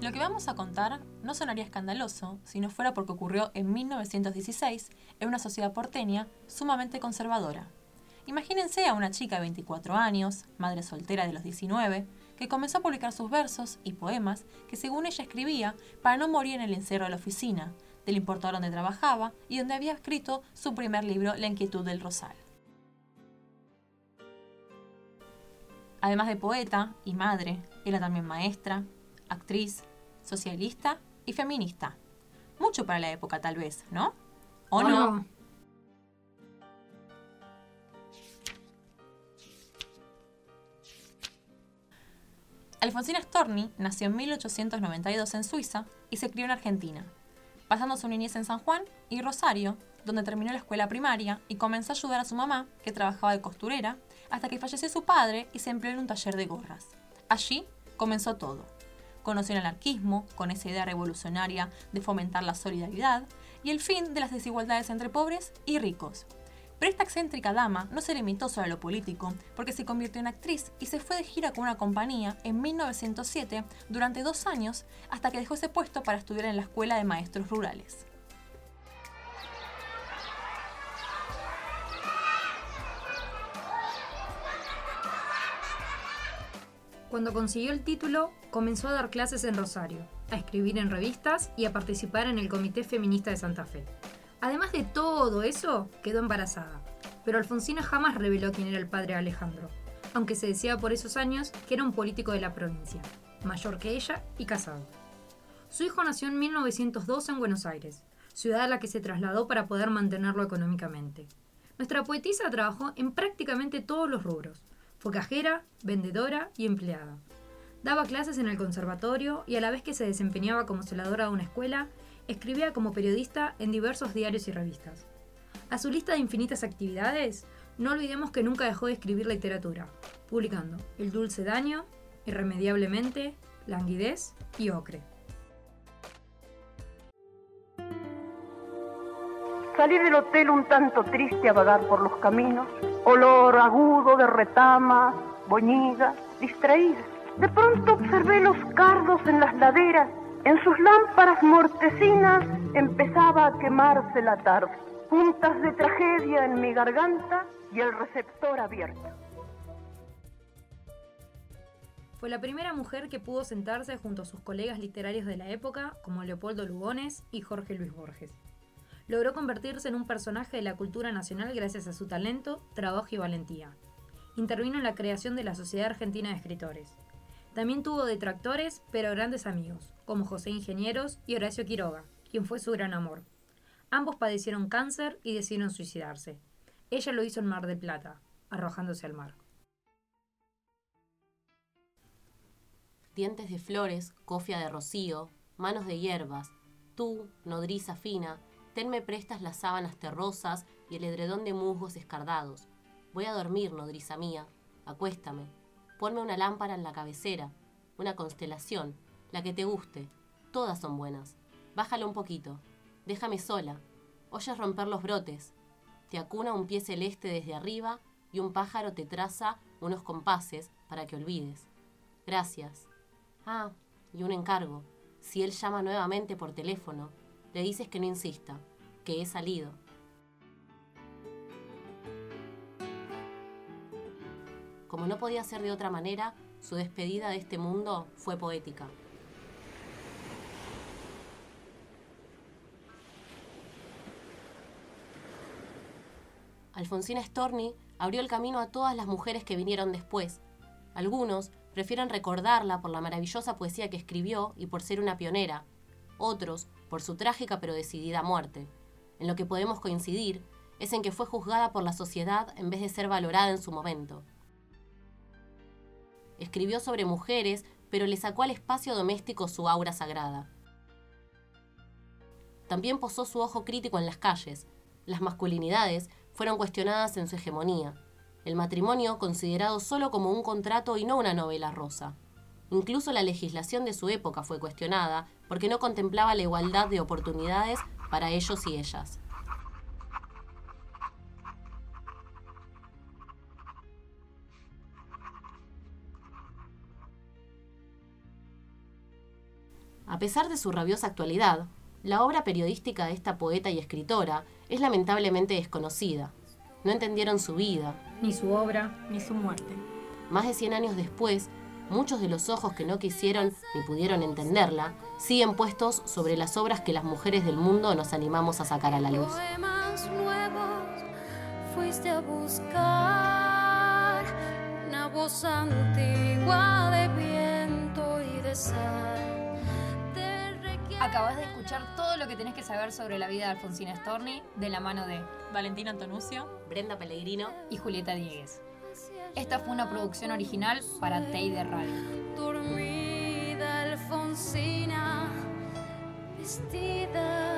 Lo que vamos a contar no sonaría escandaloso si no fuera porque ocurrió en 1916 en una sociedad porteña sumamente conservadora. Imagínense a una chica de 24 años, madre soltera de los 19, que comenzó a publicar sus versos y poemas que según ella escribía para no morir en el encierro de la oficina, del importador donde trabajaba y donde había escrito su primer libro La inquietud del rosal. Además de poeta y madre, era también maestra, actriz, socialista y feminista. Mucho para la época tal vez, ¿no? ¿O no? Alfonsina Storni nació en 1892 en Suiza y se crió en Argentina, pasando su niñez en San Juan y Rosario, donde terminó la escuela primaria y comenzó a ayudar a su mamá, que trabajaba de costurera, hasta que falleció su padre y se empleó en un taller de gorras. Allí comenzó todo. Conoció el anarquismo, con esa idea revolucionaria de fomentar la solidaridad y el fin de las desigualdades entre pobres y ricos. Pero esta excéntrica dama no se limitó solo a lo político, porque se convirtió en actriz y se fue de gira con una compañía en 1907 durante dos años hasta que dejó ese puesto para estudiar en la Escuela de Maestros Rurales. Cuando consiguió el título, comenzó a dar clases en Rosario, a escribir en revistas y a participar en el Comité Feminista de Santa Fe. Además de todo eso, quedó embarazada. Pero Alfonsina jamás reveló quién era el padre de Alejandro, aunque se decía por esos años que era un político de la provincia, mayor que ella y casado. Su hijo nació en 1902 en Buenos Aires, ciudad a la que se trasladó para poder mantenerlo económicamente. Nuestra poetisa trabajó en prácticamente todos los rubros, fue cajera, vendedora y empleada. Daba clases en el conservatorio y a la vez que se desempeñaba como celadora de una escuela, escribía como periodista en diversos diarios y revistas. A su lista de infinitas actividades, no olvidemos que nunca dejó de escribir literatura, publicando El dulce daño, Irremediablemente, Languidez y Ocre. Salí del hotel un tanto triste a vagar por los caminos, olor agudo de retama, boñiga, distraída. De pronto observé los cardos en las laderas, en sus lámparas mortecinas empezaba a quemarse la tarde. Puntas de tragedia en mi garganta y el receptor abierto. Fue la primera mujer que pudo sentarse junto a sus colegas literarios de la época, como Leopoldo Lugones y Jorge Luis Borges logró convertirse en un personaje de la cultura nacional gracias a su talento, trabajo y valentía. Intervino en la creación de la Sociedad Argentina de Escritores. También tuvo detractores, pero grandes amigos, como José Ingenieros y Horacio Quiroga, quien fue su gran amor. Ambos padecieron cáncer y decidieron suicidarse. Ella lo hizo en Mar del Plata, arrojándose al mar. Dientes de flores, cofia de rocío, manos de hierbas, tú, nodriza fina, Tenme prestas las sábanas terrosas y el edredón de musgos escardados. Voy a dormir, nodriza mía. Acuéstame. Ponme una lámpara en la cabecera, una constelación, la que te guste. Todas son buenas. Bájalo un poquito. Déjame sola. Oyes romper los brotes. Te acuna un pie celeste desde arriba y un pájaro te traza unos compases para que olvides. Gracias. Ah, y un encargo. Si él llama nuevamente por teléfono, le dices que no insista, que he salido. Como no podía ser de otra manera, su despedida de este mundo fue poética. Alfonsina Storni abrió el camino a todas las mujeres que vinieron después. Algunos prefieren recordarla por la maravillosa poesía que escribió y por ser una pionera. Otros por su trágica pero decidida muerte. En lo que podemos coincidir es en que fue juzgada por la sociedad en vez de ser valorada en su momento. Escribió sobre mujeres, pero le sacó al espacio doméstico su aura sagrada. También posó su ojo crítico en las calles. Las masculinidades fueron cuestionadas en su hegemonía. El matrimonio considerado solo como un contrato y no una novela rosa. Incluso la legislación de su época fue cuestionada porque no contemplaba la igualdad de oportunidades para ellos y ellas. A pesar de su rabiosa actualidad, la obra periodística de esta poeta y escritora es lamentablemente desconocida. No entendieron su vida. Ni su obra. Ni su muerte. Más de 100 años después, muchos de los ojos que no quisieron ni pudieron entenderla siguen puestos sobre las obras que las mujeres del mundo nos animamos a sacar a la luz. Poemas nuevos fuiste a buscar una voz antigua de viento y de sal. Te requiere- Acabas de escuchar todo lo que tenés que saber sobre la vida de Alfonsina Storni de la mano de Valentina Antonuccio. Brenda Pellegrino, y Julieta Diegues. Esta fue una producción original para Teide Radio. dormida Alfonsina, vestida